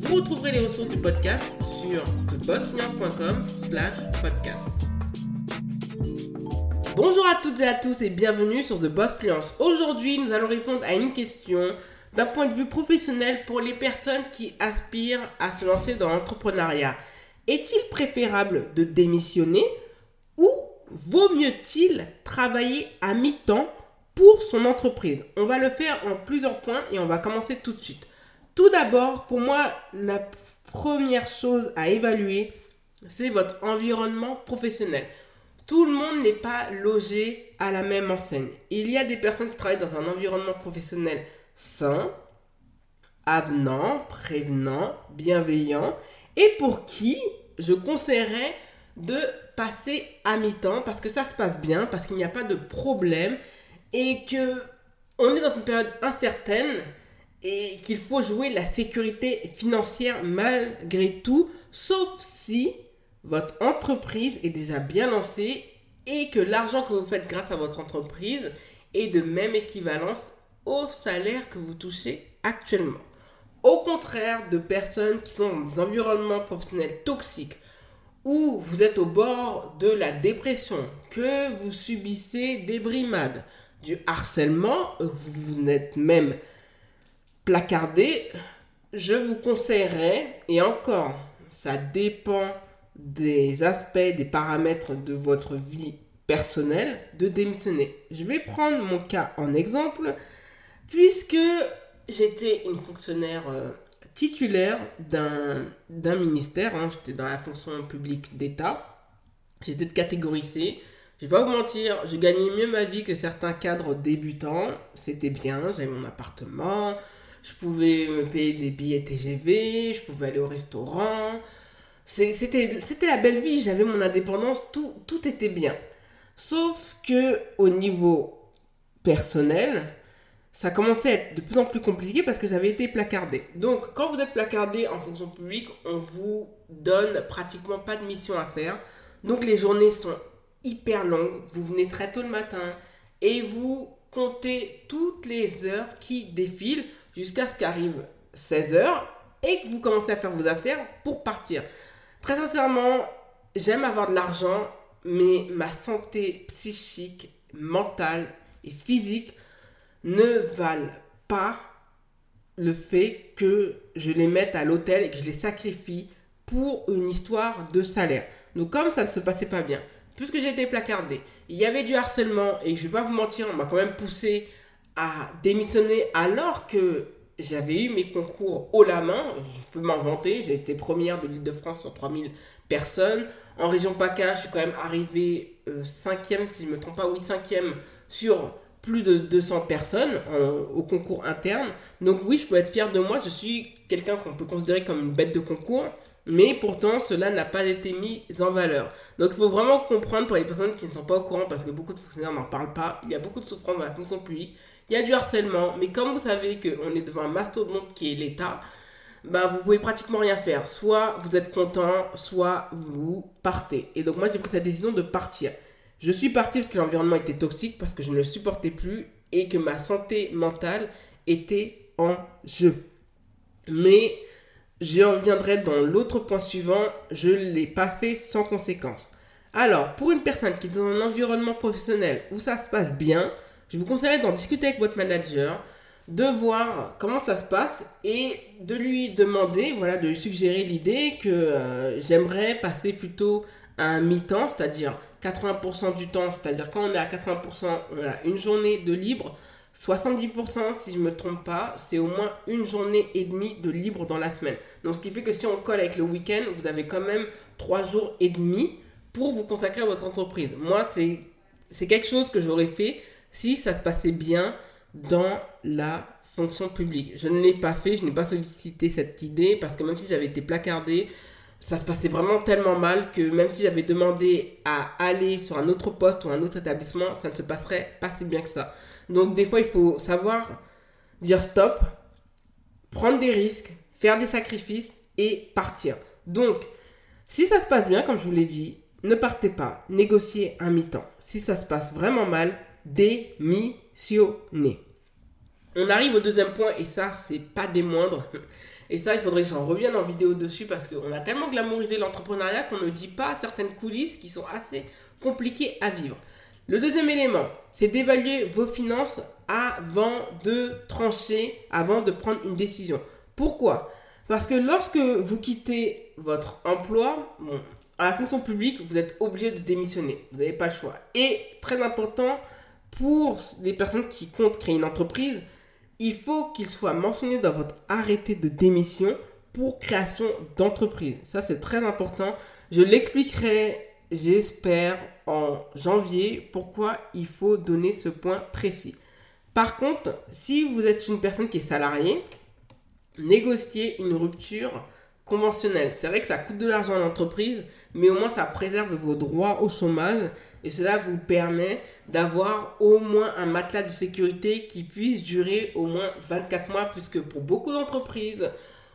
Vous retrouverez les ressources du podcast sur thebossfinance.com slash podcast. Bonjour à toutes et à tous et bienvenue sur The Boss Fluence. Aujourd'hui, nous allons répondre à une question d'un point de vue professionnel pour les personnes qui aspirent à se lancer dans l'entrepreneuriat. Est-il préférable de démissionner ou vaut mieux-il travailler à mi-temps pour son entreprise? On va le faire en plusieurs points et on va commencer tout de suite. Tout d'abord, pour moi, la première chose à évaluer, c'est votre environnement professionnel. Tout le monde n'est pas logé à la même enseigne. Il y a des personnes qui travaillent dans un environnement professionnel sain, avenant, prévenant, bienveillant, et pour qui je conseillerais de passer à mi-temps parce que ça se passe bien, parce qu'il n'y a pas de problème et que on est dans une période incertaine et qu'il faut jouer la sécurité financière malgré tout, sauf si votre entreprise est déjà bien lancée et que l'argent que vous faites grâce à votre entreprise est de même équivalence au salaire que vous touchez actuellement. Au contraire de personnes qui sont dans des environnements professionnels toxiques, où vous êtes au bord de la dépression, que vous subissez des brimades, du harcèlement, vous êtes même placardé, je vous conseillerais, et encore, ça dépend des aspects, des paramètres de votre vie personnelle, de démissionner. Je vais prendre mon cas en exemple, puisque j'étais une fonctionnaire euh, titulaire d'un ministère, hein, j'étais dans la fonction publique d'État, j'étais de catégorie C. Je vais pas vous mentir, je gagnais mieux ma vie que certains cadres débutants. C'était bien, j'avais mon appartement, je pouvais me payer des billets TGV, je pouvais aller au restaurant. C'était la belle vie, j'avais mon indépendance, tout, tout était bien. Sauf que au niveau personnel, ça commençait à être de plus en plus compliqué parce que j'avais été placardé. Donc, quand vous êtes placardé en fonction publique, on vous donne pratiquement pas de mission à faire. Donc, les journées sont hyper longues. Vous venez très tôt le matin et vous comptez toutes les heures qui défilent jusqu'à ce qu'arrive 16 heures et que vous commencez à faire vos affaires pour partir. Très sincèrement, j'aime avoir de l'argent, mais ma santé psychique, mentale et physique ne valent pas le fait que je les mette à l'hôtel et que je les sacrifie pour une histoire de salaire. Donc comme ça ne se passait pas bien, puisque j'ai été placardé, il y avait du harcèlement et je vais pas vous mentir, on m'a quand même poussé à démissionner alors que j'avais eu mes concours haut la main, je peux m'en vanter, j'ai été première de l'île de France sur 3000 personnes. En région PACA, je suis quand même arrivé 5e, euh, si je ne me trompe pas, oui 5e sur plus de 200 personnes au concours interne. Donc oui, je peux être fier de moi, je suis quelqu'un qu'on peut considérer comme une bête de concours, mais pourtant cela n'a pas été mis en valeur. Donc il faut vraiment comprendre pour les personnes qui ne sont pas au courant, parce que beaucoup de fonctionnaires n'en parlent pas, il y a beaucoup de souffrance dans la fonction publique, il y a du harcèlement, mais comme vous savez qu'on est devant un mastodonte qui est l'État, bah, vous pouvez pratiquement rien faire. Soit vous êtes content, soit vous partez. Et donc moi j'ai pris cette décision de partir. Je suis parti parce que l'environnement était toxique, parce que je ne le supportais plus et que ma santé mentale était en jeu. Mais je reviendrai dans l'autre point suivant, je ne l'ai pas fait sans conséquence. Alors, pour une personne qui est dans un environnement professionnel où ça se passe bien, je vous conseillerais d'en discuter avec votre manager, de voir comment ça se passe et de lui demander, voilà, de lui suggérer l'idée que euh, j'aimerais passer plutôt à un mi-temps, c'est-à-dire 80% du temps, c'est-à-dire quand on est à 80%, on une journée de libre. 70%, si je ne me trompe pas, c'est au moins une journée et demie de libre dans la semaine. Donc, ce qui fait que si on colle avec le week-end, vous avez quand même 3 jours et demi pour vous consacrer à votre entreprise. Moi, c'est quelque chose que j'aurais fait si ça se passait bien dans la fonction publique. Je ne l'ai pas fait, je n'ai pas sollicité cette idée parce que même si j'avais été placardé, ça se passait vraiment tellement mal que même si j'avais demandé à aller sur un autre poste ou un autre établissement, ça ne se passerait pas si bien que ça. Donc des fois, il faut savoir dire stop, prendre des risques, faire des sacrifices et partir. Donc, si ça se passe bien, comme je vous l'ai dit, ne partez pas, négociez un mi-temps. Si ça se passe vraiment mal, démissionnez. On arrive au deuxième point et ça, c'est pas des moindres. Et ça, il faudrait que j'en revienne en vidéo dessus parce qu'on a tellement glamourisé l'entrepreneuriat qu'on ne dit pas certaines coulisses qui sont assez compliquées à vivre. Le deuxième élément, c'est d'évaluer vos finances avant de trancher, avant de prendre une décision. Pourquoi? Parce que lorsque vous quittez votre emploi, à la fonction publique, vous êtes obligé de démissionner. Vous n'avez pas le choix. Et très important, pour les personnes qui comptent créer une entreprise, il faut qu'il soit mentionné dans votre arrêté de démission pour création d'entreprise. Ça, c'est très important. Je l'expliquerai, j'espère, en janvier, pourquoi il faut donner ce point précis. Par contre, si vous êtes une personne qui est salariée, négociez une rupture conventionnelle. C'est vrai que ça coûte de l'argent à l'entreprise, mais au moins ça préserve vos droits au chômage et cela vous permet d'avoir au moins un matelas de sécurité qui puisse durer au moins 24 mois, puisque pour beaucoup d'entreprises,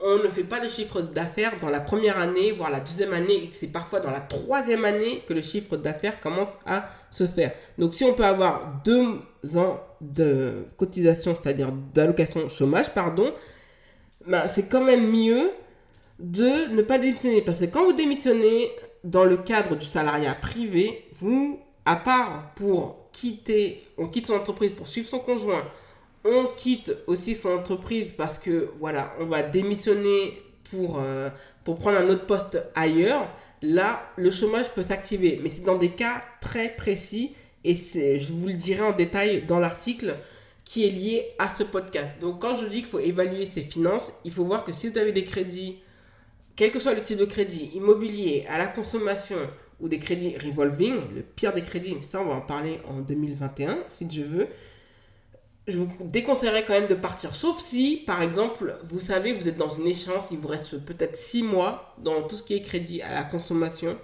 on ne fait pas de chiffre d'affaires dans la première année, voire la deuxième année, et c'est parfois dans la troisième année que le chiffre d'affaires commence à se faire. Donc si on peut avoir deux ans de cotisation, c'est-à-dire d'allocation chômage, pardon, ben, c'est quand même mieux de ne pas démissionner. Parce que quand vous démissionnez, dans le cadre du salariat privé, vous, à part pour quitter, on quitte son entreprise pour suivre son conjoint, on quitte aussi son entreprise parce que, voilà, on va démissionner pour, euh, pour prendre un autre poste ailleurs, là, le chômage peut s'activer. Mais c'est dans des cas très précis et je vous le dirai en détail dans l'article qui est lié à ce podcast. Donc quand je dis qu'il faut évaluer ses finances, il faut voir que si vous avez des crédits quel que soit le type de crédit, immobilier, à la consommation ou des crédits revolving, le pire des crédits, ça on va en parler en 2021 si je veux, je vous déconseillerais quand même de partir. Sauf si, par exemple, vous savez que vous êtes dans une échéance, il vous reste peut-être 6 mois dans tout ce qui est crédit à la consommation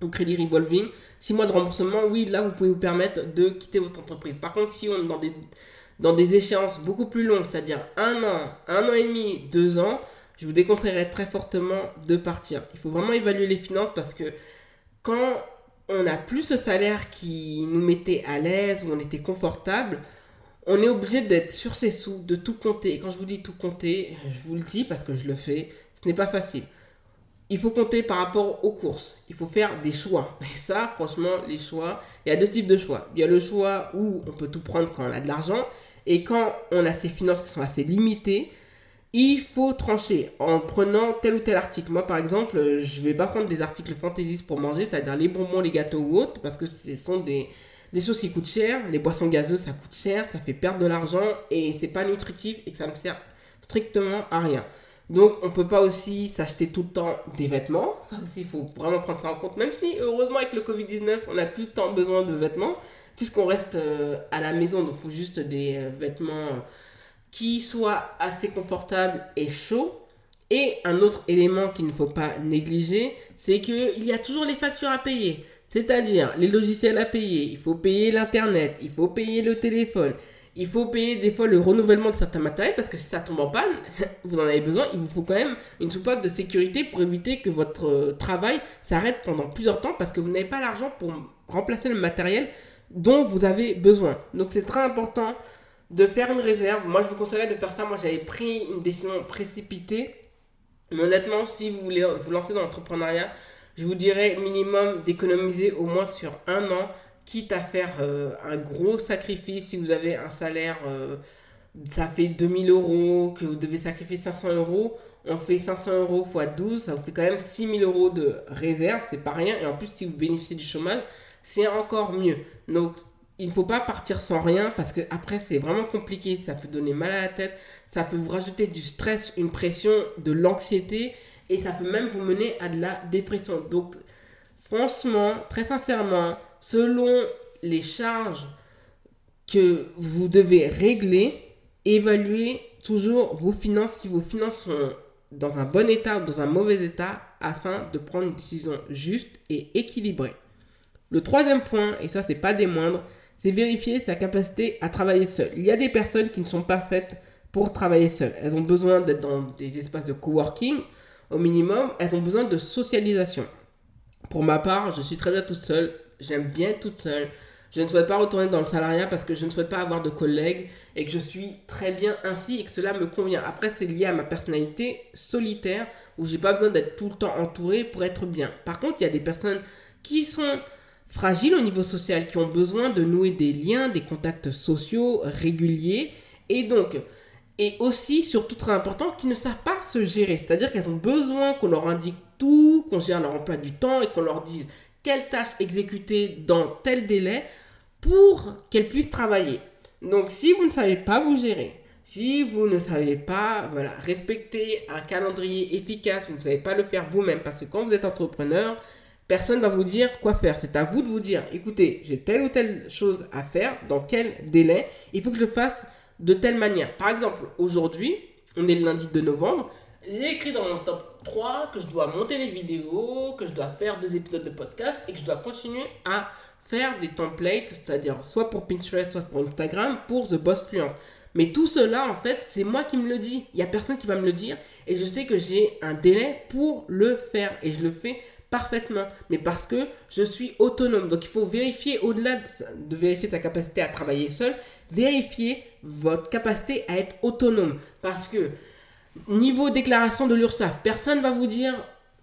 ou crédit revolving. 6 mois de remboursement, oui, là vous pouvez vous permettre de quitter votre entreprise. Par contre, si on est dans des, dans des échéances beaucoup plus longues, c'est-à-dire un an, un an et demi, deux ans, je vous déconseillerais très fortement de partir. Il faut vraiment évaluer les finances parce que quand on n'a plus ce salaire qui nous mettait à l'aise, où on était confortable, on est obligé d'être sur ses sous, de tout compter. Et quand je vous dis tout compter, je vous le dis parce que je le fais, ce n'est pas facile. Il faut compter par rapport aux courses. Il faut faire des choix. Et ça, franchement, les choix, il y a deux types de choix. Il y a le choix où on peut tout prendre quand on a de l'argent. Et quand on a ses finances qui sont assez limitées, il faut trancher en prenant tel ou tel article. Moi, par exemple, je vais pas prendre des articles fantaisistes pour manger, c'est-à-dire les bonbons, les gâteaux ou autres, parce que ce sont des, choses qui coûtent cher. Les boissons gazeuses, ça coûte cher, ça fait perdre de l'argent et c'est pas nutritif et que ça ne sert strictement à rien. Donc, on peut pas aussi s'acheter tout le temps des vêtements. Ça aussi, il faut vraiment prendre ça en compte. Même si, heureusement, avec le Covid-19, on n'a plus tant besoin de vêtements, puisqu'on reste euh, à la maison, donc il faut juste des euh, vêtements qui soit assez confortable et chaud. Et un autre élément qu'il ne faut pas négliger, c'est qu'il y a toujours les factures à payer. C'est-à-dire les logiciels à payer, il faut payer l'Internet, il faut payer le téléphone, il faut payer des fois le renouvellement de certains matériels parce que si ça tombe en panne, vous en avez besoin, il vous faut quand même une soupape de sécurité pour éviter que votre euh, travail s'arrête pendant plusieurs temps parce que vous n'avez pas l'argent pour remplacer le matériel dont vous avez besoin. Donc c'est très important de faire une réserve. Moi, je vous conseillerais de faire ça. Moi, j'avais pris une décision précipitée. Mais honnêtement, si vous voulez vous lancer dans l'entrepreneuriat, je vous dirais minimum d'économiser au moins sur un an, quitte à faire euh, un gros sacrifice. Si vous avez un salaire, euh, ça fait 2000 euros, que vous devez sacrifier 500 euros, on fait 500 euros x 12, ça vous fait quand même 6000 euros de réserve, c'est pas rien. Et en plus, si vous bénéficiez du chômage, c'est encore mieux. Il ne faut pas partir sans rien parce que après c'est vraiment compliqué, ça peut donner mal à la tête, ça peut vous rajouter du stress, une pression, de l'anxiété et ça peut même vous mener à de la dépression. Donc franchement, très sincèrement, selon les charges que vous devez régler, évaluer toujours vos finances, si vos finances sont dans un bon état ou dans un mauvais état, afin de prendre une décision juste et équilibrée. Le troisième point, et ça c'est pas des moindres, c'est vérifier sa capacité à travailler seul. Il y a des personnes qui ne sont pas faites pour travailler seules. Elles ont besoin d'être dans des espaces de coworking au minimum. Elles ont besoin de socialisation. Pour ma part, je suis très bien toute seule. J'aime bien toute seule. Je ne souhaite pas retourner dans le salariat parce que je ne souhaite pas avoir de collègues et que je suis très bien ainsi et que cela me convient. Après, c'est lié à ma personnalité solitaire où j'ai pas besoin d'être tout le temps entouré pour être bien. Par contre, il y a des personnes qui sont fragiles au niveau social, qui ont besoin de nouer des liens, des contacts sociaux réguliers. Et donc, et aussi, surtout très important, qui ne savent pas se gérer. C'est-à-dire qu'elles ont besoin qu'on leur indique tout, qu'on gère leur emploi du temps et qu'on leur dise quelles tâches exécuter dans tel délai pour qu'elles puissent travailler. Donc si vous ne savez pas vous gérer, si vous ne savez pas voilà, respecter un calendrier efficace, vous ne savez pas le faire vous-même, parce que quand vous êtes entrepreneur, personne ne va vous dire quoi faire. C'est à vous de vous dire, écoutez, j'ai telle ou telle chose à faire, dans quel délai, il faut que je le fasse de telle manière. Par exemple, aujourd'hui, on est le lundi de novembre, j'ai écrit dans mon top 3 que je dois monter les vidéos, que je dois faire des épisodes de podcast et que je dois continuer à faire des templates, c'est-à-dire soit pour Pinterest, soit pour Instagram, pour The Boss Fluence. Mais tout cela, en fait, c'est moi qui me le dis. Il n'y a personne qui va me le dire. Et je sais que j'ai un délai pour le faire. Et je le fais parfaitement. Mais parce que je suis autonome. Donc il faut vérifier, au-delà de, vérifier sa capacité à travailler seul, vérifier votre capacité à être autonome. Parce que niveau déclaration de l'URSSAF, personne ne va vous dire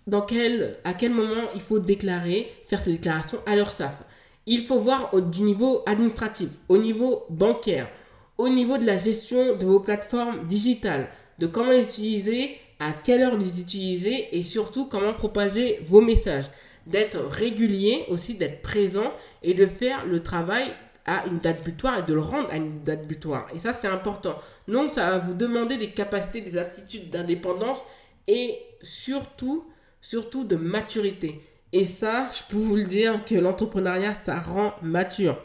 dans quel, à quel moment il faut déclarer, faire ses déclarations à l'URSSAF. Il faut voir au, du niveau administratif, au niveau bancaire, au niveau de la gestion de vos plateformes digitales, de comment les utiliser, à quelle heure les utiliser et surtout comment propager vos messages. D'être régulier aussi, d'être présent et de faire le travail à une date butoir et de le rendre à une date butoir. Et ça, c'est important. Donc, ça va vous demander des capacités, des aptitudes d'indépendance et surtout, surtout de maturité. Et ça, je peux vous le dire que l'entrepreneuriat, ça rend mature.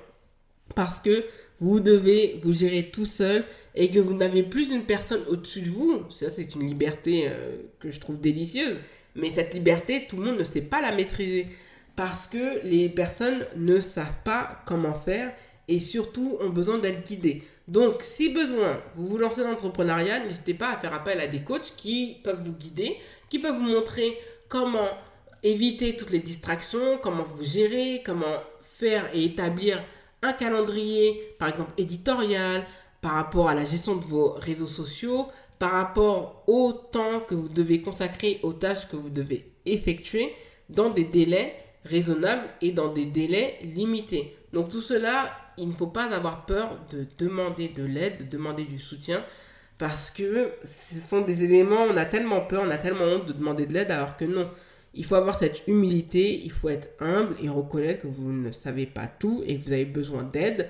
Parce que vous devez vous gérer tout seul et que vous n'avez plus une personne au-dessus de vous. Ça, c'est une liberté euh, que je trouve délicieuse. Mais cette liberté, tout le monde ne sait pas la maîtriser. Parce que les personnes ne savent pas comment faire et surtout ont besoin d'être guidées. Donc, si besoin, vous vous lancez dans l'entrepreneuriat, n'hésitez pas à faire appel à des coachs qui peuvent vous guider, qui peuvent vous montrer comment éviter toutes les distractions, comment vous gérer, comment faire et établir un calendrier, par exemple éditorial, par rapport à la gestion de vos réseaux sociaux, par rapport au temps que vous devez consacrer aux tâches que vous devez effectuer dans des délais raisonnables et dans des délais limités. Donc tout cela, il ne faut pas avoir peur de demander de l'aide, de demander du soutien, parce que ce sont des éléments, on a tellement peur, on a tellement honte de demander de l'aide, alors que non. Il faut avoir cette humilité, il faut être humble et reconnaître que vous ne savez pas tout et que vous avez besoin d'aide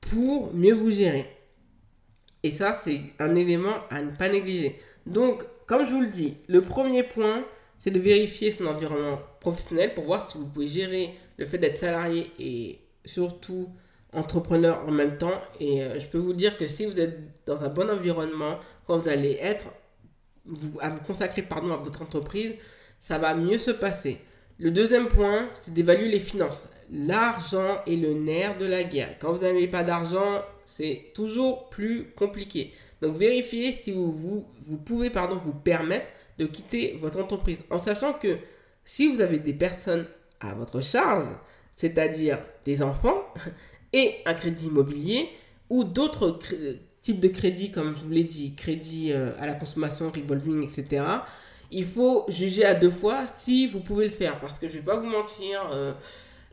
pour mieux vous gérer. Et ça, c'est un élément à ne pas négliger. Donc, comme je vous le dis, le premier point, c'est de vérifier son environnement professionnel pour voir si vous pouvez gérer le fait d'être salarié et surtout entrepreneur en même temps. Et euh, je peux vous dire que si vous êtes dans un bon environnement, quand vous allez être, à vous consacrer pardon, à votre entreprise, ça va mieux se passer. Le deuxième point, c'est d'évaluer les finances. L'argent est le nerf de la guerre. Quand vous n'avez pas d'argent, c'est toujours plus compliqué. Donc vérifiez si vous, vous, pouvez pardon, vous permettre de quitter votre entreprise. En sachant que si vous avez des personnes à votre charge, c'est-à-dire des enfants et un crédit immobilier ou d'autres types de crédits, comme je vous l'ai dit, crédit euh, à la consommation, revolving, etc il faut juger à deux fois si vous pouvez le faire. Parce que je vais pas vous mentir, euh,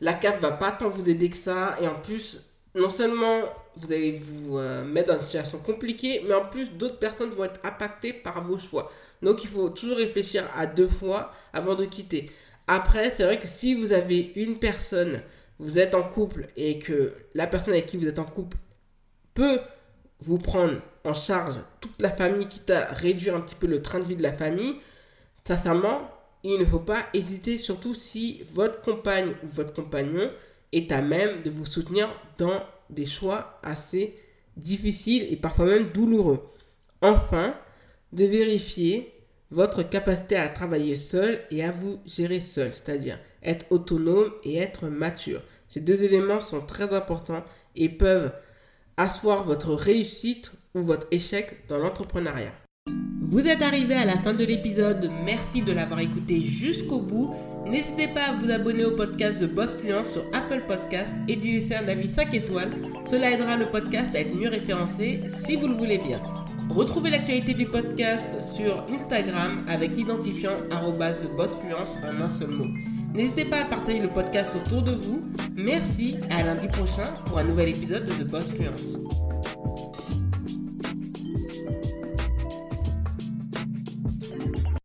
la CAF va pas tant vous aider que ça. Et en plus, non seulement vous allez vous euh, mettre dans une situation compliquée, mais en plus d'autres personnes vont être impactées par vos choix. Donc il faut toujours réfléchir à deux fois avant de quitter. Après, c'est vrai que si vous avez une personne, vous êtes en couple et que la personne avec qui vous êtes en couple peut vous prendre en charge toute la famille, quitte à réduire un petit peu le train de vie de la famille, Sincèrement, il ne faut pas hésiter, surtout si votre compagne ou votre compagnon est à même de vous soutenir dans des choix assez difficiles et parfois même douloureux. Enfin, de vérifier votre capacité à travailler seul et à vous gérer seul, c'est-à-dire être autonome et être mature. Ces deux éléments sont très importants et peuvent asseoir votre réussite ou votre échec dans l'entrepreneuriat. Vous êtes arrivé à la fin de l'épisode, merci de l'avoir écouté jusqu'au bout. N'hésitez pas à vous abonner au podcast The Boss Fluence sur Apple Podcast et d'y laisser un avis 5 étoiles. Cela aidera le podcast à être mieux référencé si vous le voulez bien. Retrouvez l'actualité du podcast sur Instagram avec l'identifiant bossfluence en un seul mot. N'hésitez pas à partager le podcast autour de vous. Merci et à lundi prochain pour un nouvel épisode de The Boss Fluence.